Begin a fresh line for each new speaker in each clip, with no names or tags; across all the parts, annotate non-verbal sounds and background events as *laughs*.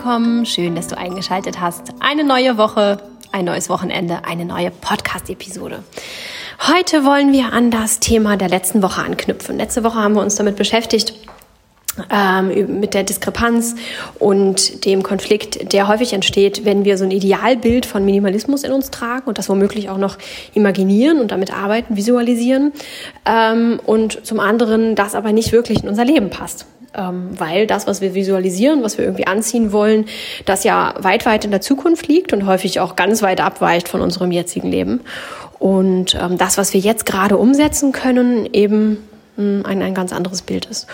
willkommen. Schön, dass du eingeschaltet hast. Eine neue Woche, ein neues Wochenende, eine neue Podcast-Episode. Heute wollen wir an das Thema der letzten Woche anknüpfen. Letzte Woche haben wir uns damit beschäftigt, ähm, mit der Diskrepanz und dem Konflikt, der häufig entsteht, wenn wir so ein Idealbild von Minimalismus in uns tragen und das womöglich auch noch imaginieren und damit arbeiten, visualisieren ähm, und zum anderen das aber nicht wirklich in unser Leben passt ähm, weil das, was wir visualisieren, was wir irgendwie anziehen wollen, das ja weit, weit in der Zukunft liegt und häufig auch ganz weit abweicht von unserem jetzigen Leben. Und ähm, das, was wir jetzt gerade umsetzen können, eben hm, ein, ein ganz anderes Bild ist.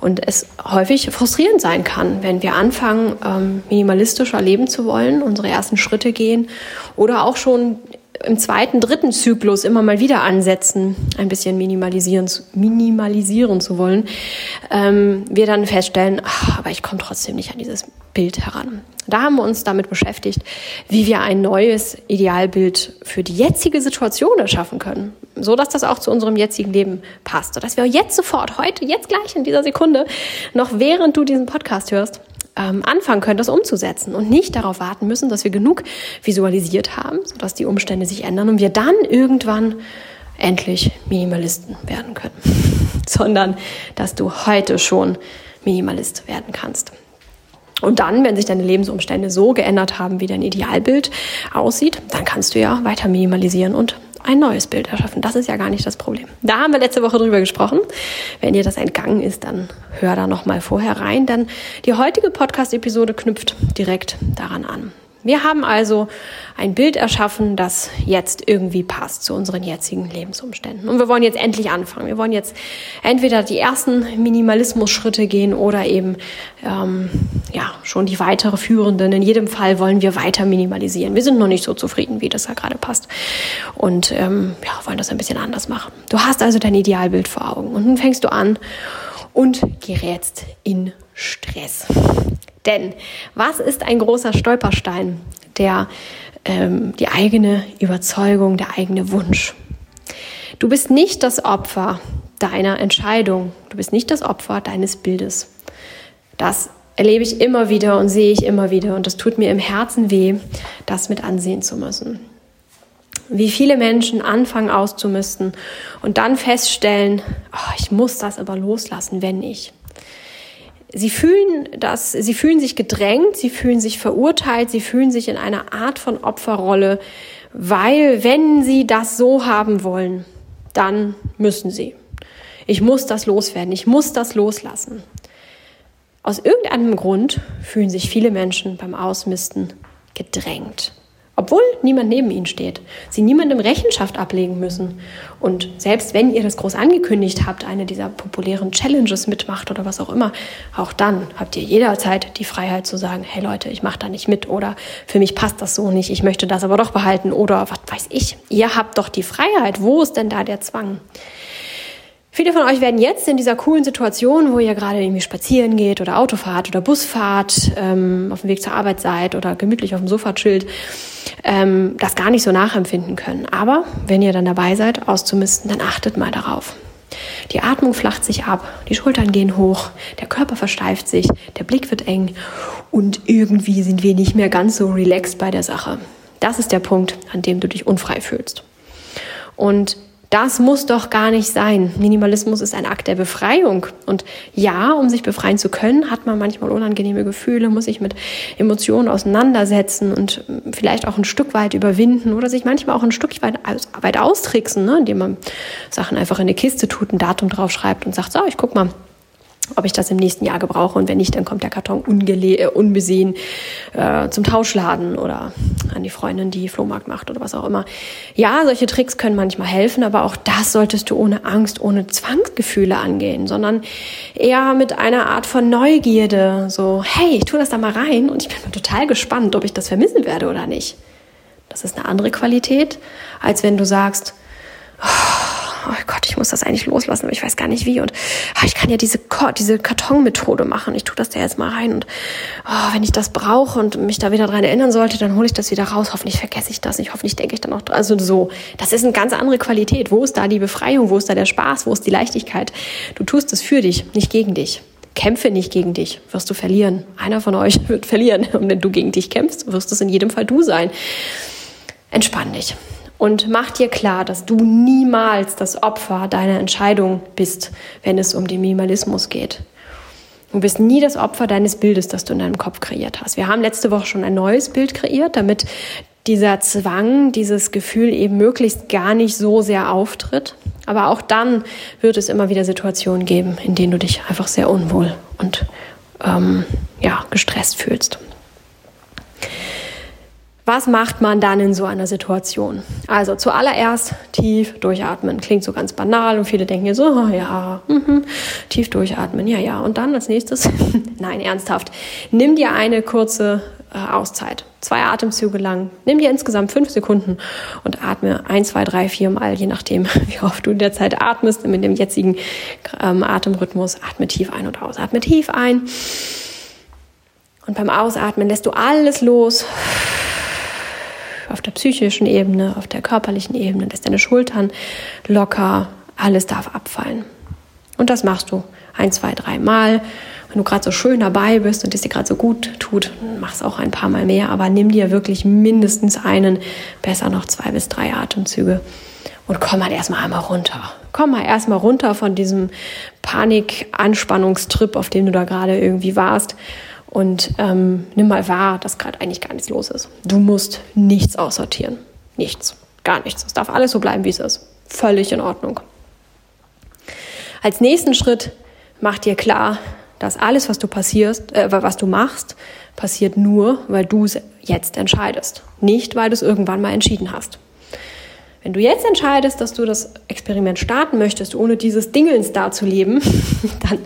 Und es häufig frustrierend sein kann, wenn wir anfangen, ähm, minimalistischer leben zu wollen, unsere ersten Schritte gehen oder auch schon im zweiten, dritten Zyklus immer mal wieder ansetzen, ein bisschen minimalisieren, minimalisieren zu wollen, ähm, wir dann feststellen, ach, aber ich komme trotzdem nicht an dieses Bild heran. Da haben wir uns damit beschäftigt, wie wir ein neues Idealbild für die jetzige Situation erschaffen können, so dass das auch zu unserem jetzigen Leben passt, sodass wir jetzt sofort, heute, jetzt gleich in dieser Sekunde, noch während du diesen Podcast hörst, ähm, anfangen können, das umzusetzen und nicht darauf warten müssen, dass wir genug visualisiert haben, sodass die Umstände sich ändern und wir dann irgendwann endlich Minimalisten werden können, *laughs* sondern dass du heute schon Minimalist werden kannst. Und dann, wenn sich deine Lebensumstände so geändert haben, wie dein Idealbild aussieht, dann kannst du ja weiter minimalisieren und ein neues Bild erschaffen. Das ist ja gar nicht das Problem. Da haben wir letzte Woche drüber gesprochen. Wenn dir das entgangen ist, dann hör da noch mal vorher rein, denn die heutige Podcast-Episode knüpft direkt daran an. Wir haben also ein Bild erschaffen, das jetzt irgendwie passt zu unseren jetzigen Lebensumständen. Und wir wollen jetzt endlich anfangen. Wir wollen jetzt entweder die ersten Minimalismus-Schritte gehen oder eben ähm, ja schon die weitere führenden. In jedem Fall wollen wir weiter minimalisieren. Wir sind noch nicht so zufrieden, wie das da gerade passt. Und ähm, ja, wollen das ein bisschen anders machen. Du hast also dein Idealbild vor Augen. Und nun fängst du an und gerätst in Stress. Denn was ist ein großer Stolperstein? Der, ähm, die eigene Überzeugung, der eigene Wunsch. Du bist nicht das Opfer deiner Entscheidung. Du bist nicht das Opfer deines Bildes. Das erlebe ich immer wieder und sehe ich immer wieder und das tut mir im Herzen weh, das mit ansehen zu müssen. Wie viele Menschen anfangen auszumisten und dann feststellen, oh, ich muss das aber loslassen, wenn ich. Sie fühlen das, sie fühlen sich gedrängt, sie fühlen sich verurteilt, sie fühlen sich in einer Art von Opferrolle, weil wenn sie das so haben wollen, dann müssen sie. Ich muss das loswerden, ich muss das loslassen. Aus irgendeinem Grund fühlen sich viele Menschen beim Ausmisten gedrängt obwohl niemand neben ihnen steht, sie niemandem Rechenschaft ablegen müssen. Und selbst wenn ihr das groß angekündigt habt, eine dieser populären Challenges mitmacht oder was auch immer, auch dann habt ihr jederzeit die Freiheit zu sagen, hey Leute, ich mache da nicht mit oder für mich passt das so nicht, ich möchte das aber doch behalten oder was weiß ich. Ihr habt doch die Freiheit. Wo ist denn da der Zwang? Viele von euch werden jetzt in dieser coolen Situation, wo ihr gerade irgendwie spazieren geht oder Auto fahrt oder Bus fahrt, ähm, auf dem Weg zur Arbeit seid oder gemütlich auf dem Sofa chillt, ähm, das gar nicht so nachempfinden können. Aber wenn ihr dann dabei seid, auszumisten, dann achtet mal darauf. Die Atmung flacht sich ab, die Schultern gehen hoch, der Körper versteift sich, der Blick wird eng und irgendwie sind wir nicht mehr ganz so relaxed bei der Sache. Das ist der Punkt, an dem du dich unfrei fühlst. Und das muss doch gar nicht sein. Minimalismus ist ein Akt der Befreiung. Und ja, um sich befreien zu können, hat man manchmal unangenehme Gefühle, muss sich mit Emotionen auseinandersetzen und vielleicht auch ein Stück weit überwinden oder sich manchmal auch ein Stück weit, weit austricksen, ne? indem man Sachen einfach in eine Kiste tut, ein Datum draufschreibt und sagt, so, ich guck mal, ob ich das im nächsten Jahr gebrauche und wenn nicht, dann kommt der Karton äh, unbesehen äh, zum Tauschladen oder an die Freundin, die Flohmarkt macht oder was auch immer. Ja, solche Tricks können manchmal helfen, aber auch das solltest du ohne Angst, ohne Zwangsgefühle angehen, sondern eher mit einer Art von Neugierde, so, hey, ich tue das da mal rein und ich bin total gespannt, ob ich das vermissen werde oder nicht. Das ist eine andere Qualität, als wenn du sagst, oh, oh Gott, ich muss das eigentlich loslassen, aber ich weiß gar nicht wie. Und oh, ich kann ja diese, diese Kartonmethode machen. Ich tue das da jetzt mal rein. Und oh, wenn ich das brauche und mich da wieder dran erinnern sollte, dann hole ich das wieder raus. Hoffentlich vergesse ich das nicht. Hoffentlich denke ich dann auch dran. Also so, das ist eine ganz andere Qualität. Wo ist da die Befreiung? Wo ist da der Spaß? Wo ist die Leichtigkeit? Du tust es für dich, nicht gegen dich. kämpfe nicht gegen dich, wirst du verlieren. Einer von euch *laughs* wird verlieren. Und wenn du gegen dich kämpfst, wirst es in jedem Fall du sein. Entspann dich und mach dir klar, dass du niemals das Opfer deiner Entscheidung bist, wenn es um den Minimalismus geht. Du bist nie das Opfer deines Bildes, das du in deinem Kopf kreiert hast. Wir haben letzte Woche schon ein neues Bild kreiert, damit dieser Zwang, dieses Gefühl eben möglichst gar nicht so sehr auftritt. Aber auch dann wird es immer wieder Situationen geben, in denen du dich einfach sehr unwohl und ähm, ja, gestresst fühlst. Was macht man dann in so einer Situation? Also zuallererst tief durchatmen. Klingt so ganz banal und viele denken so, oh ja, mh, tief durchatmen, ja, ja. Und dann als nächstes, *laughs* nein, ernsthaft, nimm dir eine kurze äh, Auszeit. Zwei Atemzüge lang. Nimm dir insgesamt fünf Sekunden und atme ein, zwei, drei, vier Mal, je nachdem, *laughs* wie oft du in der Zeit atmest, mit dem jetzigen ähm, Atemrhythmus. Atme tief ein und aus. Atme tief ein. Und beim Ausatmen lässt du alles los auf der psychischen Ebene, auf der körperlichen Ebene, lässt deine Schultern locker, alles darf abfallen. Und das machst du ein, zwei, drei Mal. Wenn du gerade so schön dabei bist und es dir gerade so gut tut, mach es auch ein paar Mal mehr, aber nimm dir wirklich mindestens einen, besser noch zwei bis drei Atemzüge und komm mal erstmal einmal runter. Komm mal erstmal runter von diesem Panik-Anspannungstrip, auf dem du da gerade irgendwie warst und ähm, nimm mal wahr, dass gerade eigentlich gar nichts los ist. Du musst nichts aussortieren. Nichts. Gar nichts. Es darf alles so bleiben, wie es ist. Völlig in Ordnung. Als nächsten Schritt mach dir klar, dass alles, was du passierst, äh, was du machst, passiert nur, weil du es jetzt entscheidest. Nicht, weil du es irgendwann mal entschieden hast. Wenn du jetzt entscheidest, dass du das Experiment starten möchtest, ohne dieses Dingelns da zu leben, *laughs* dann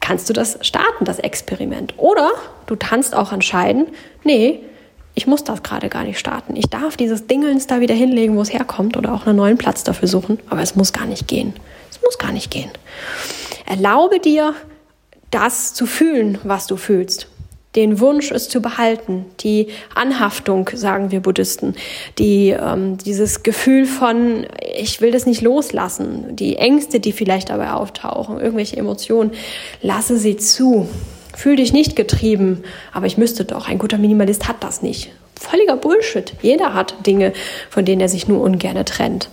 kannst du das starten, das Experiment. Oder du kannst auch entscheiden, nee, ich muss das gerade gar nicht starten. Ich darf dieses Dingelns da wieder hinlegen, wo es herkommt oder auch einen neuen Platz dafür suchen, aber es muss gar nicht gehen. Es muss gar nicht gehen. Erlaube dir, das zu fühlen, was du fühlst den Wunsch, es zu behalten, die Anhaftung, sagen wir Buddhisten, die, ähm, dieses Gefühl von, ich will das nicht loslassen, die Ängste, die vielleicht dabei auftauchen, irgendwelche Emotionen, lasse sie zu. Fühl dich nicht getrieben, aber ich müsste doch. Ein guter Minimalist hat das nicht. Völliger Bullshit. Jeder hat Dinge, von denen er sich nur ungerne trennt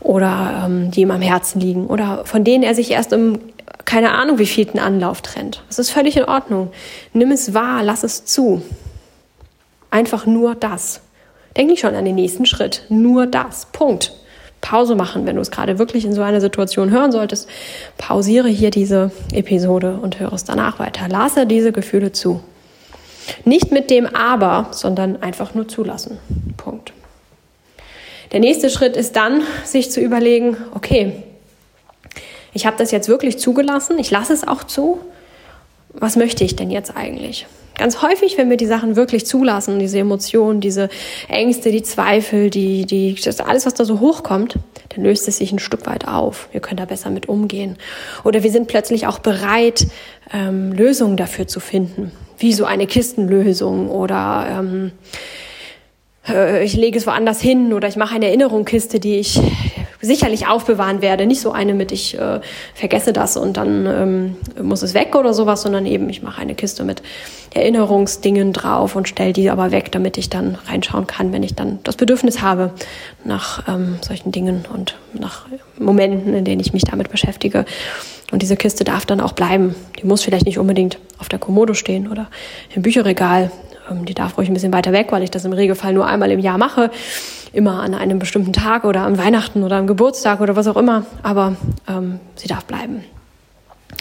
oder ähm, die ihm am Herzen liegen oder von denen er sich erst im keine Ahnung, wie vielten Anlauf trennt. Das ist völlig in Ordnung. Nimm es wahr, lass es zu. Einfach nur das. Denk nicht schon an den nächsten Schritt. Nur das. Punkt. Pause machen, wenn du es gerade wirklich in so einer Situation hören solltest. Pausiere hier diese Episode und höre es danach weiter. Lasse diese Gefühle zu. Nicht mit dem Aber, sondern einfach nur zulassen. Punkt. Der nächste Schritt ist dann, sich zu überlegen, okay, ich habe das jetzt wirklich zugelassen, ich lasse es auch zu. Was möchte ich denn jetzt eigentlich? Ganz häufig, wenn wir die Sachen wirklich zulassen, diese Emotionen, diese Ängste, die Zweifel, die, die, das alles, was da so hochkommt, dann löst es sich ein Stück weit auf. Wir können da besser mit umgehen. Oder wir sind plötzlich auch bereit, ähm, Lösungen dafür zu finden, wie so eine Kistenlösung oder ähm, äh, ich lege es woanders hin oder ich mache eine Erinnerungskiste, die ich sicherlich aufbewahren werde. Nicht so eine mit, ich äh, vergesse das und dann ähm, muss es weg oder sowas, sondern eben, ich mache eine Kiste mit Erinnerungsdingen drauf und stelle die aber weg, damit ich dann reinschauen kann, wenn ich dann das Bedürfnis habe nach ähm, solchen Dingen und nach Momenten, in denen ich mich damit beschäftige. Und diese Kiste darf dann auch bleiben. Die muss vielleicht nicht unbedingt auf der Kommode stehen oder im Bücherregal. Ähm, die darf ruhig ein bisschen weiter weg, weil ich das im Regelfall nur einmal im Jahr mache. Immer an einem bestimmten Tag oder am Weihnachten oder am Geburtstag oder was auch immer. Aber ähm, sie darf bleiben.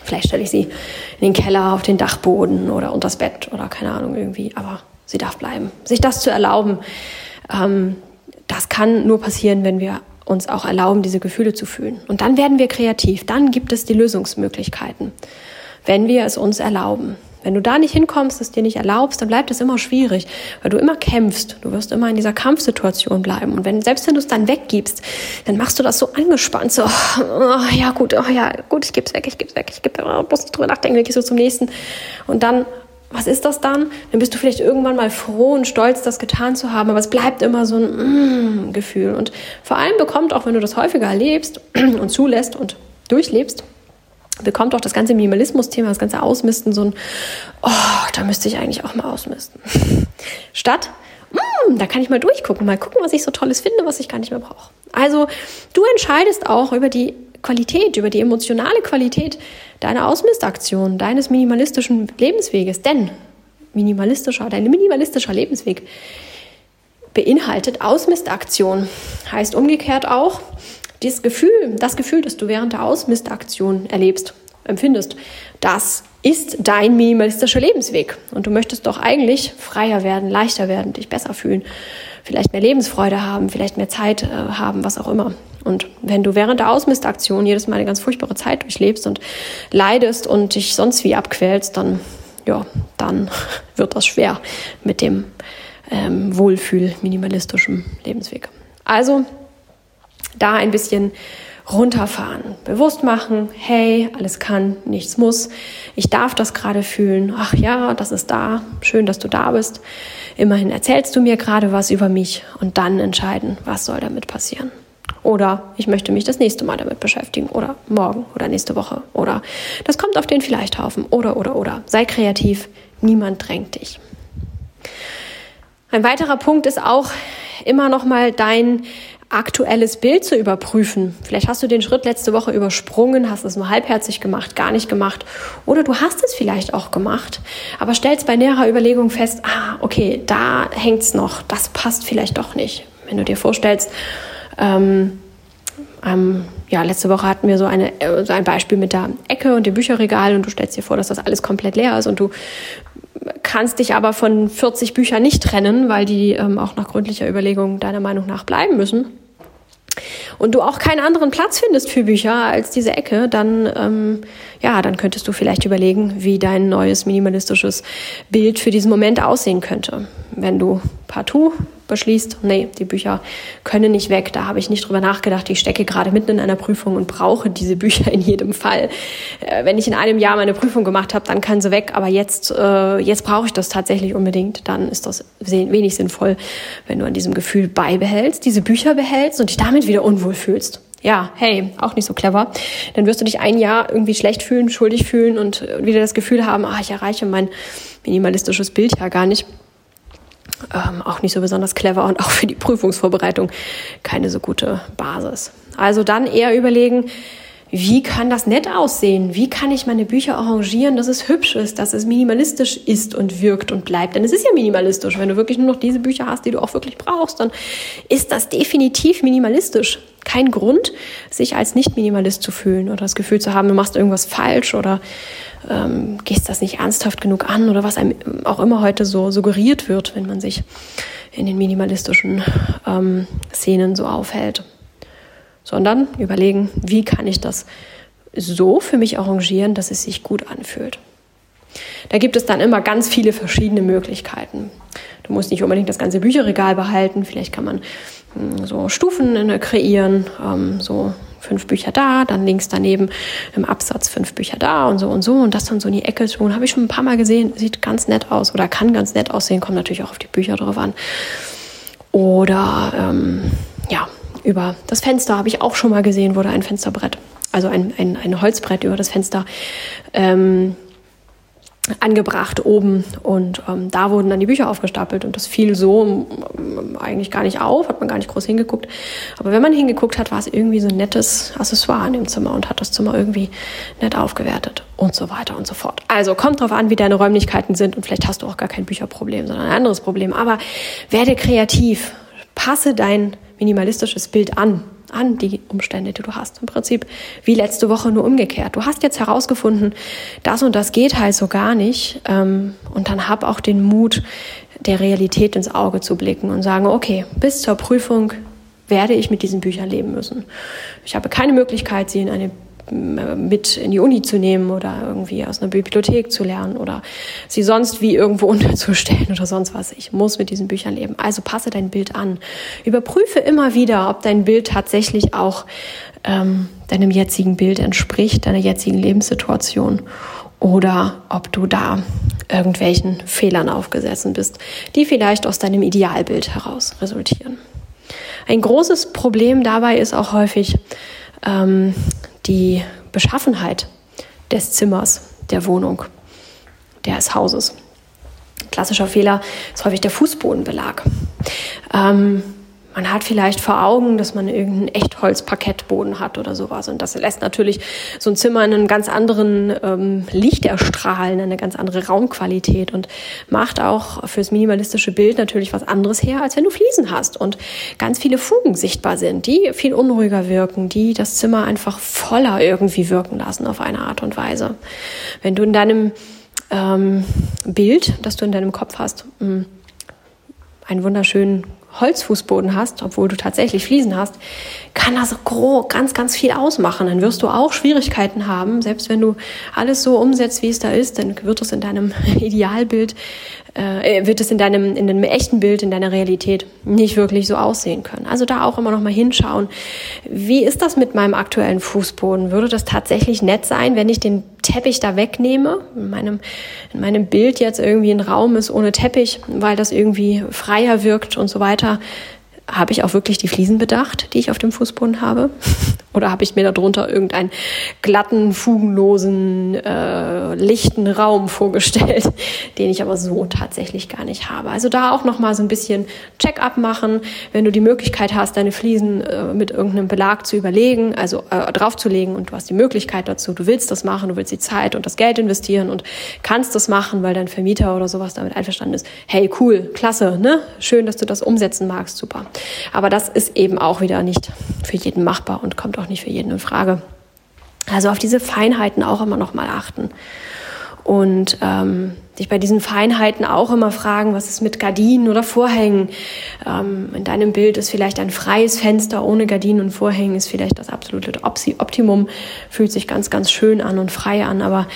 Vielleicht stelle ich sie in den Keller, auf den Dachboden oder unters Bett oder keine Ahnung irgendwie. Aber sie darf bleiben. Sich das zu erlauben, ähm, das kann nur passieren, wenn wir uns auch erlauben, diese Gefühle zu fühlen. Und dann werden wir kreativ. Dann gibt es die Lösungsmöglichkeiten, wenn wir es uns erlauben. Wenn du da nicht hinkommst, es dir nicht erlaubst, dann bleibt es immer schwierig, weil du immer kämpfst. Du wirst immer in dieser Kampfsituation bleiben. Und wenn, selbst wenn du es dann weggibst, dann machst du das so angespannt, so, oh, ja gut, oh, ja gut, ich gebe es weg, ich gebe es weg, ich gebe oh, bloß nicht drüber nachdenken, dann gehst du zum nächsten. Und dann was ist das dann? Dann bist du vielleicht irgendwann mal froh und stolz, das getan zu haben, aber es bleibt immer so ein mm, Gefühl. Und vor allem bekommt, auch wenn du das häufiger erlebst und zulässt und durchlebst, bekommt auch das ganze Minimalismus-Thema, das ganze Ausmisten so ein, oh, da müsste ich eigentlich auch mal ausmisten. *laughs* Statt, mm, da kann ich mal durchgucken, mal gucken, was ich so Tolles finde, was ich gar nicht mehr brauche. Also du entscheidest auch über die Qualität, über die emotionale Qualität deiner Ausmistaktion, deines minimalistischen Lebensweges. Denn minimalistischer, dein minimalistischer Lebensweg beinhaltet Ausmistaktion. Heißt umgekehrt auch, dieses Gefühl, das Gefühl, das du während der Ausmistaktion erlebst, empfindest, das ist dein minimalistischer Lebensweg. Und du möchtest doch eigentlich freier werden, leichter werden, dich besser fühlen, vielleicht mehr Lebensfreude haben, vielleicht mehr Zeit äh, haben, was auch immer. Und wenn du während der Ausmistaktion jedes Mal eine ganz furchtbare Zeit durchlebst und leidest und dich sonst wie abquälst, dann, ja, dann *laughs* wird das schwer mit dem ähm, Wohlfühl-minimalistischen Lebensweg. Also da ein bisschen runterfahren, bewusst machen, hey, alles kann, nichts muss, ich darf das gerade fühlen, ach ja, das ist da, schön, dass du da bist, immerhin erzählst du mir gerade was über mich und dann entscheiden, was soll damit passieren. Oder ich möchte mich das nächste Mal damit beschäftigen. Oder morgen oder nächste Woche. Oder das kommt auf den Vielleichthaufen. Oder, oder, oder. Sei kreativ. Niemand drängt dich. Ein weiterer Punkt ist auch immer noch mal dein aktuelles Bild zu überprüfen. Vielleicht hast du den Schritt letzte Woche übersprungen, hast es nur halbherzig gemacht, gar nicht gemacht. Oder du hast es vielleicht auch gemacht, aber stellst bei näherer Überlegung fest, ah, okay, da hängt's noch, das passt vielleicht doch nicht. Wenn du dir vorstellst, ähm, ähm, ja, letzte Woche hatten wir so, eine, äh, so ein Beispiel mit der Ecke und dem Bücherregal und du stellst dir vor, dass das alles komplett leer ist und du kannst dich aber von 40 Büchern nicht trennen, weil die ähm, auch nach gründlicher Überlegung deiner Meinung nach bleiben müssen und du auch keinen anderen Platz findest für Bücher als diese Ecke, dann ähm, ja, dann könntest du vielleicht überlegen, wie dein neues minimalistisches Bild für diesen Moment aussehen könnte. Wenn du partout beschließt, nee, die Bücher können nicht weg, da habe ich nicht drüber nachgedacht, ich stecke gerade mitten in einer Prüfung und brauche diese *laughs* Bücher in jedem Fall. Äh, wenn ich in einem Jahr meine Prüfung gemacht habe, dann kann sie weg, aber jetzt, äh, jetzt brauche ich das tatsächlich unbedingt, dann ist das wenig sinnvoll, wenn du an diesem Gefühl beibehältst, diese Bücher behältst und dich damit wieder unwohl fühlst. Ja, hey, auch nicht so clever. Dann wirst du dich ein Jahr irgendwie schlecht fühlen, schuldig fühlen und wieder das Gefühl haben, ah, ich erreiche mein minimalistisches Bild ja gar nicht ähm, auch nicht so besonders clever und auch für die Prüfungsvorbereitung keine so gute Basis. Also dann eher überlegen, wie kann das nett aussehen? Wie kann ich meine Bücher arrangieren, dass es hübsch ist, dass es minimalistisch ist und wirkt und bleibt? Denn es ist ja minimalistisch. Wenn du wirklich nur noch diese Bücher hast, die du auch wirklich brauchst, dann ist das definitiv minimalistisch. Kein Grund, sich als Nicht-Minimalist zu fühlen oder das Gefühl zu haben, du machst irgendwas falsch oder ähm, gehst das nicht ernsthaft genug an oder was einem auch immer heute so suggeriert wird, wenn man sich in den minimalistischen ähm, Szenen so aufhält. Sondern überlegen, wie kann ich das so für mich arrangieren, dass es sich gut anfühlt. Da gibt es dann immer ganz viele verschiedene Möglichkeiten. Du musst nicht unbedingt das ganze Bücherregal behalten. Vielleicht kann man hm, so Stufen kreieren, ähm, so fünf Bücher da, dann links daneben im Absatz fünf Bücher da und so und so und das dann so in die Ecke tun. Habe ich schon ein paar Mal gesehen, sieht ganz nett aus oder kann ganz nett aussehen, kommt natürlich auch auf die Bücher drauf an. Oder ähm, ja, über das Fenster habe ich auch schon mal gesehen, wurde ein Fensterbrett, also ein, ein, ein Holzbrett über das Fenster ähm, angebracht oben und ähm, da wurden dann die Bücher aufgestapelt und das fiel so ähm, eigentlich gar nicht auf, hat man gar nicht groß hingeguckt. Aber wenn man hingeguckt hat, war es irgendwie so ein nettes Accessoire in dem Zimmer und hat das Zimmer irgendwie nett aufgewertet und so weiter und so fort. Also kommt drauf an, wie deine Räumlichkeiten sind und vielleicht hast du auch gar kein Bücherproblem, sondern ein anderes Problem. Aber werde kreativ, passe dein minimalistisches Bild an an die Umstände, die du hast. Im Prinzip wie letzte Woche nur umgekehrt. Du hast jetzt herausgefunden, das und das geht halt so gar nicht. Ähm, und dann hab auch den Mut, der Realität ins Auge zu blicken und sagen, okay, bis zur Prüfung werde ich mit diesen Büchern leben müssen. Ich habe keine Möglichkeit, sie in eine mit in die Uni zu nehmen oder irgendwie aus einer Bibliothek zu lernen oder sie sonst wie irgendwo *laughs* unterzustellen oder sonst was. Ich muss mit diesen Büchern leben. Also passe dein Bild an. Überprüfe immer wieder, ob dein Bild tatsächlich auch ähm, deinem jetzigen Bild entspricht, deiner jetzigen Lebenssituation oder ob du da irgendwelchen Fehlern aufgesessen bist, die vielleicht aus deinem Idealbild heraus resultieren. Ein großes Problem dabei ist auch häufig, ähm, die Beschaffenheit des Zimmers, der Wohnung, des Hauses. Klassischer Fehler ist häufig der Fußbodenbelag. Ähm, man hat vielleicht vor Augen, dass man irgendeinen Echtholzparkettboden hat oder sowas. Und das lässt natürlich so ein Zimmer in einen ganz anderen ähm, Licht erstrahlen, eine ganz andere Raumqualität und macht auch fürs minimalistische Bild natürlich was anderes her, als wenn du Fliesen hast und ganz viele Fugen sichtbar sind, die viel unruhiger wirken, die das Zimmer einfach voller irgendwie wirken lassen auf eine Art und Weise. Wenn du in deinem ähm, Bild, das du in deinem Kopf hast, mm, einen wunderschönen Holzfußboden hast, obwohl du tatsächlich Fliesen hast, kann das grob ganz, ganz viel ausmachen. Dann wirst du auch Schwierigkeiten haben, selbst wenn du alles so umsetzt, wie es da ist, dann wird es in deinem *laughs* Idealbild äh, wird es in deinem, in deinem echten Bild, in deiner Realität nicht wirklich so aussehen können. Also da auch immer noch mal hinschauen. Wie ist das mit meinem aktuellen Fußboden? Würde das tatsächlich nett sein, wenn ich den Teppich da wegnehme? In meinem, in meinem Bild jetzt irgendwie ein Raum ist ohne Teppich, weil das irgendwie freier wirkt und so weiter habe ich auch wirklich die Fliesen bedacht, die ich auf dem Fußboden habe? *laughs* Oder habe ich mir darunter irgendeinen glatten, fugenlosen, äh, lichten Raum vorgestellt, *laughs* den ich aber so tatsächlich gar nicht habe? Also da auch nochmal so ein bisschen Check-up machen, wenn du die Möglichkeit hast, deine Fliesen äh, mit irgendeinem Belag zu überlegen, also äh, draufzulegen und du hast die Möglichkeit dazu, du willst das machen, du willst die Zeit und das Geld investieren und kannst das machen, weil dein Vermieter oder sowas damit einverstanden ist. Hey, cool, klasse, ne? Schön, dass du das umsetzen magst, super. Aber das ist eben auch wieder nicht für jeden machbar und kommt auch nicht für jeden in Frage. Also auf diese Feinheiten auch immer noch mal achten. Und ähm, dich bei diesen Feinheiten auch immer fragen, was ist mit Gardinen oder Vorhängen? Ähm, in deinem Bild ist vielleicht ein freies Fenster ohne Gardinen und Vorhängen ist vielleicht das absolute Optimum, fühlt sich ganz, ganz schön an und frei an, aber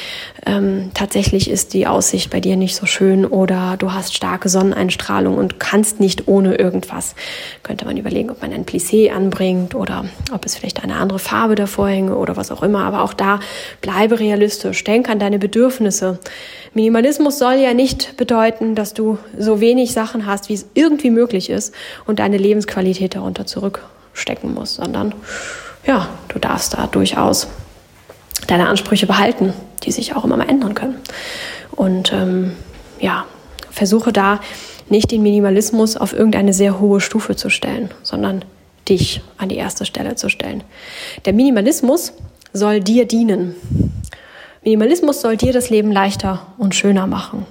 ähm, tatsächlich ist die Aussicht bei dir nicht so schön oder du hast starke Sonneneinstrahlung und kannst nicht ohne irgendwas. Könnte man überlegen, ob man ein Plissé anbringt oder ob es vielleicht eine andere Farbe der Vorhänge oder was auch immer, aber auch da bleibe realistisch, denk an deine Bedürfnisse. Minimalismus soll ja nicht bedeuten, dass du so wenig Sachen hast, wie es irgendwie möglich ist und deine Lebensqualität darunter zurückstecken musst, sondern ja, du darfst da durchaus deine Ansprüche behalten, die sich auch immer mal ändern können. Und ähm, ja, versuche da nicht den Minimalismus auf irgendeine sehr hohe Stufe zu stellen, sondern dich an die erste Stelle zu stellen. Der Minimalismus soll dir dienen. Minimalismus soll dir das Leben leichter und schöner machen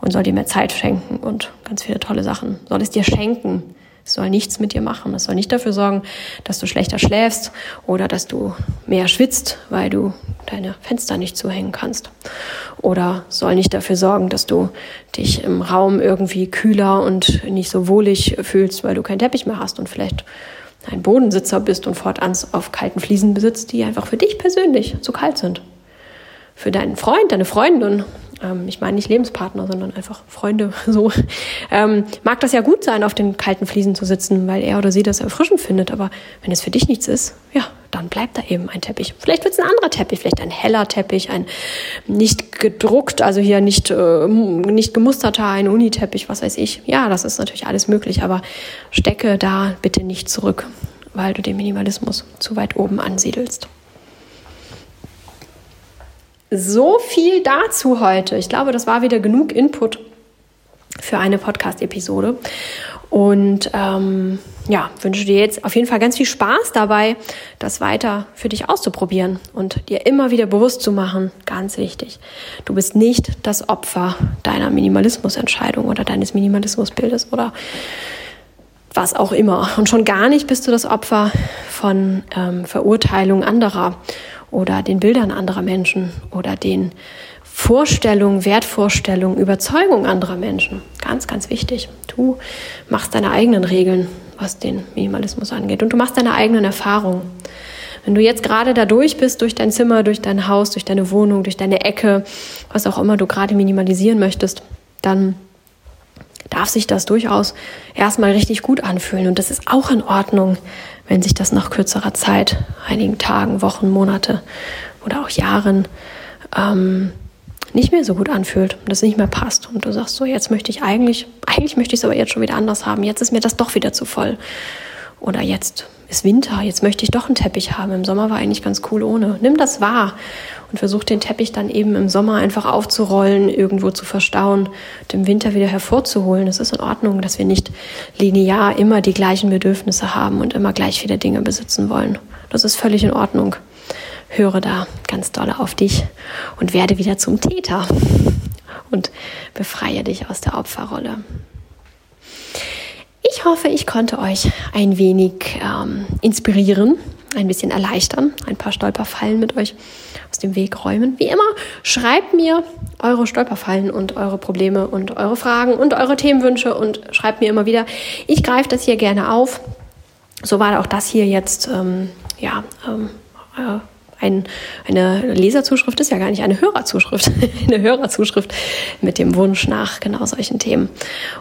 und soll dir mehr Zeit schenken und ganz viele tolle Sachen. Soll es dir schenken. Es soll nichts mit dir machen. Es soll nicht dafür sorgen, dass du schlechter schläfst oder dass du mehr schwitzt, weil du deine Fenster nicht zuhängen kannst. Oder soll nicht dafür sorgen, dass du dich im Raum irgendwie kühler und nicht so wohlig fühlst, weil du keinen Teppich mehr hast und vielleicht ein Bodensitzer bist und fortan auf kalten Fliesen besitzt, die einfach für dich persönlich zu kalt sind für deinen Freund, deine Freundin, ähm, ich meine nicht Lebenspartner, sondern einfach Freunde, *laughs* so, ähm, mag das ja gut sein, auf den kalten Fliesen zu sitzen, weil er oder sie das erfrischend findet. Aber wenn es für dich nichts ist, ja, dann bleibt da eben ein Teppich. Vielleicht wird es ein anderer Teppich, vielleicht ein heller Teppich, ein nicht gedruckt, also hier nicht, äh, nicht gemusterter, ein Uniteppich, was weiß ich. Ja, das ist natürlich alles möglich, aber stecke da bitte nicht zurück, weil du den Minimalismus zu weit oben ansiedelst. So viel dazu heute. Ich glaube, das war wieder genug Input für eine Podcast-Episode. Und ähm, ja, wünsche dir jetzt auf jeden Fall ganz viel Spaß dabei, das weiter für dich auszuprobieren und dir immer wieder bewusst zu machen, ganz wichtig, du bist nicht das Opfer deiner Minimalismusentscheidung oder deines Minimalismusbildes oder was auch immer. Und schon gar nicht bist du das Opfer von ähm, Verurteilung anderer oder den Bildern anderer Menschen oder den Vorstellungen, Wertvorstellungen, Überzeugungen anderer Menschen. Ganz, ganz wichtig. Du machst deine eigenen Regeln, was den Minimalismus angeht. Und du machst deine eigenen Erfahrungen. Wenn du jetzt gerade da durch bist, durch dein Zimmer, durch dein Haus, durch deine Wohnung, durch deine Ecke, was auch immer du gerade minimalisieren möchtest, dann darf sich das durchaus erstmal richtig gut anfühlen. Und das ist auch in Ordnung, wenn sich das nach kürzerer Zeit, einigen Tagen, Wochen, Monate oder auch Jahren ähm, nicht mehr so gut anfühlt und das nicht mehr passt. Und du sagst so, jetzt möchte ich eigentlich, eigentlich möchte ich es aber jetzt schon wieder anders haben. Jetzt ist mir das doch wieder zu voll. Oder jetzt ist Winter, jetzt möchte ich doch einen Teppich haben. Im Sommer war eigentlich ganz cool ohne. Nimm das wahr und versuch den Teppich dann eben im Sommer einfach aufzurollen, irgendwo zu verstauen und im Winter wieder hervorzuholen. Es ist in Ordnung, dass wir nicht linear immer die gleichen Bedürfnisse haben und immer gleich viele Dinge besitzen wollen. Das ist völlig in Ordnung. Höre da ganz doll auf dich und werde wieder zum Täter und befreie dich aus der Opferrolle. Ich hoffe, ich konnte euch ein wenig ähm, inspirieren, ein bisschen erleichtern, ein paar Stolperfallen mit euch aus dem Weg räumen. Wie immer, schreibt mir eure Stolperfallen und eure Probleme und eure Fragen und eure Themenwünsche und schreibt mir immer wieder. Ich greife das hier gerne auf. So war auch das hier jetzt, ähm, ja, ähm, äh, ein, eine Leserzuschrift ist ja gar nicht eine Hörerzuschrift, *laughs* eine Hörerzuschrift mit dem Wunsch nach genau solchen Themen.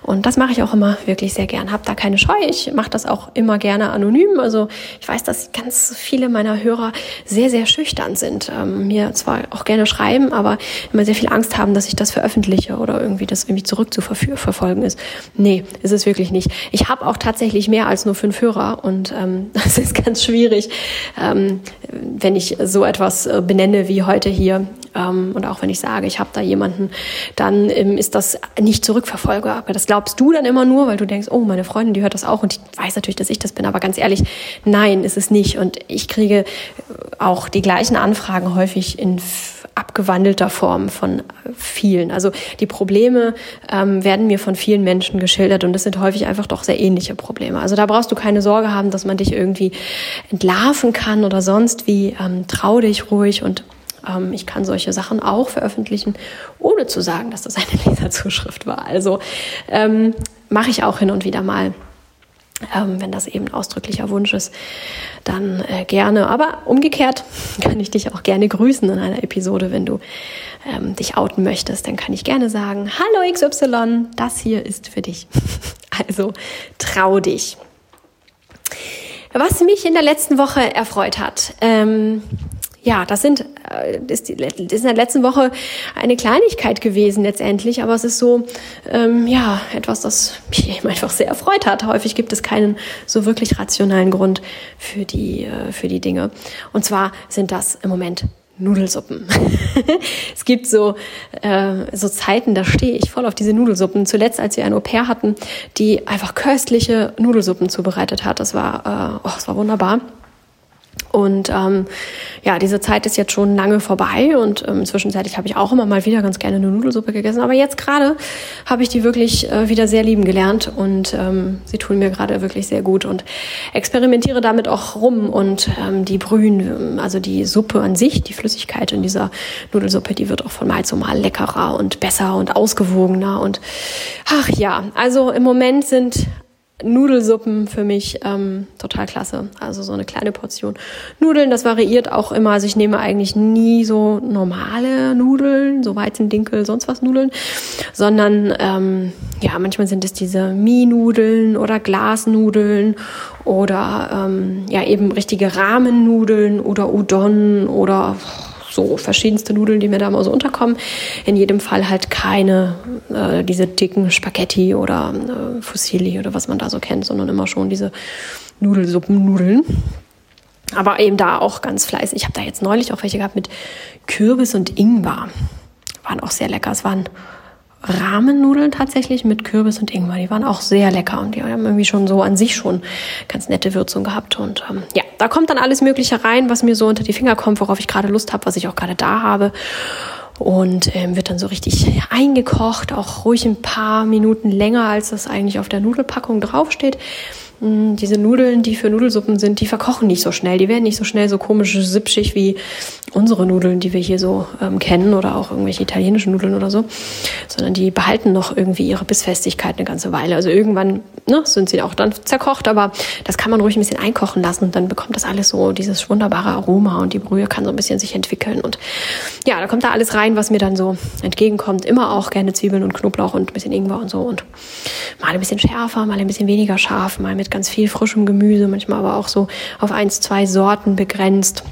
Und das mache ich auch immer wirklich sehr gern. Hab da keine Scheu. Ich mache das auch immer gerne anonym. Also ich weiß, dass ganz viele meiner Hörer sehr, sehr schüchtern sind. Ähm, mir zwar auch gerne schreiben, aber immer sehr viel Angst haben, dass ich das veröffentliche oder irgendwie das irgendwie zurückzuverfolgen ist. Nee, ist es wirklich nicht. Ich habe auch tatsächlich mehr als nur fünf Hörer und ähm, *laughs* das ist ganz schwierig, ähm, wenn ich so etwas äh, benenne wie heute hier ähm, und auch wenn ich sage, ich habe da jemanden, dann ähm, ist das nicht zurückverfolgbar. Das glaubst du dann immer nur, weil du denkst, oh, meine Freundin, die hört das auch und die weiß natürlich, dass ich das bin. Aber ganz ehrlich, nein, ist es nicht. Und ich kriege auch die gleichen Anfragen häufig in abgewandelter Form von vielen. Also die Probleme ähm, werden mir von vielen Menschen geschildert und das sind häufig einfach doch sehr ähnliche Probleme. Also da brauchst du keine Sorge haben, dass man dich irgendwie entlarven kann oder sonst wie. Ähm, trau dich ruhig und ähm, ich kann solche Sachen auch veröffentlichen, ohne zu sagen, dass das eine *laughs* Leserzuschrift war. Also ähm, mache ich auch hin und wieder mal. Ähm, wenn das eben ausdrücklicher Wunsch ist, dann äh, gerne. Aber umgekehrt *laughs* kann ich dich auch gerne grüßen in einer Episode, wenn du ähm, dich outen möchtest. Dann kann ich gerne sagen, hallo XY, das hier ist für dich. *laughs* also trau dich. Was mich in der letzten Woche erfreut hat, ähm, ja, das sind äh, ist, die, ist in der letzten Woche eine Kleinigkeit gewesen letztendlich, aber es ist so ähm, ja etwas, das mich eben einfach sehr erfreut hat. Häufig gibt es keinen so wirklich rationalen Grund für die äh, für die Dinge. Und zwar sind das im Moment Nudelsuppen. *laughs* es gibt so, äh, so Zeiten, da stehe ich voll auf diese Nudelsuppen. Zuletzt, als wir ein Au-pair hatten, die einfach köstliche Nudelsuppen zubereitet hat. Das war, äh, oh, das war wunderbar. Und ähm, ja, diese Zeit ist jetzt schon lange vorbei und ähm, zwischenzeitlich habe ich auch immer mal wieder ganz gerne eine Nudelsuppe gegessen. Aber jetzt gerade habe ich die wirklich äh, wieder sehr lieben gelernt und ähm, sie tun mir gerade wirklich sehr gut und experimentiere damit auch rum und ähm, die Brühen, also die Suppe an sich, die Flüssigkeit in dieser Nudelsuppe, die wird auch von Mal zu Mal leckerer und besser und ausgewogener und ach ja, also im Moment sind Nudelsuppen für mich ähm, total klasse. Also so eine kleine Portion Nudeln, das variiert auch immer. Also ich nehme eigentlich nie so normale Nudeln, so Weizendinkel, sonst was Nudeln, sondern ähm, ja, manchmal sind es diese Mie-Nudeln oder Glasnudeln oder ähm, ja eben richtige Rahmennudeln oder Udon oder so verschiedenste Nudeln, die mir da mal so unterkommen. In jedem Fall halt keine äh, diese dicken Spaghetti oder äh, Fusilli oder was man da so kennt, sondern immer schon diese Nudelsuppennudeln. Aber eben da auch ganz fleißig. Ich habe da jetzt neulich auch welche gehabt mit Kürbis und Ingwer. Waren auch sehr lecker. Es waren Rahmennudeln tatsächlich mit Kürbis und Ingwer. Die waren auch sehr lecker und die haben irgendwie schon so an sich schon ganz nette Würzung gehabt. Und ähm, ja, da kommt dann alles Mögliche rein, was mir so unter die Finger kommt, worauf ich gerade Lust habe, was ich auch gerade da habe. Und ähm, wird dann so richtig eingekocht, auch ruhig ein paar Minuten länger, als das eigentlich auf der Nudelpackung draufsteht. Hm, diese Nudeln, die für Nudelsuppen sind, die verkochen nicht so schnell. Die werden nicht so schnell so komisch sipschig wie unsere Nudeln, die wir hier so ähm, kennen oder auch irgendwelche italienischen Nudeln oder so, sondern die behalten noch irgendwie ihre Bissfestigkeit eine ganze Weile. Also irgendwann ne, sind sie auch dann zerkocht, aber das kann man ruhig ein bisschen einkochen lassen und dann bekommt das alles so dieses wunderbare Aroma und die Brühe kann so ein bisschen sich entwickeln und ja, da kommt da alles rein, was mir dann so entgegenkommt. Immer auch gerne Zwiebeln und Knoblauch und ein bisschen Ingwer und so und mal ein bisschen schärfer, mal ein bisschen weniger scharf, mal mit mit ganz viel frischem Gemüse, manchmal aber auch so auf eins, zwei Sorten begrenzt,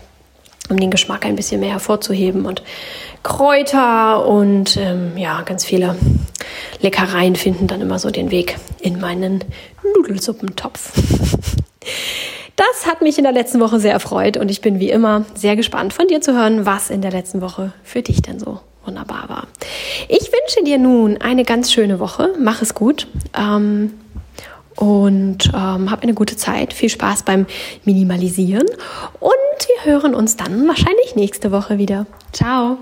um den Geschmack ein bisschen mehr hervorzuheben und Kräuter und ähm, ja, ganz viele Leckereien finden dann immer so den Weg in meinen Nudelsuppentopf. Das hat mich in der letzten Woche sehr erfreut und ich bin wie immer sehr gespannt von dir zu hören, was in der letzten Woche für dich denn so wunderbar war. Ich wünsche dir nun eine ganz schöne Woche. Mach es gut. Ähm, und ähm, hab eine gute Zeit. Viel Spaß beim Minimalisieren und wir hören uns dann wahrscheinlich nächste Woche wieder. Ciao!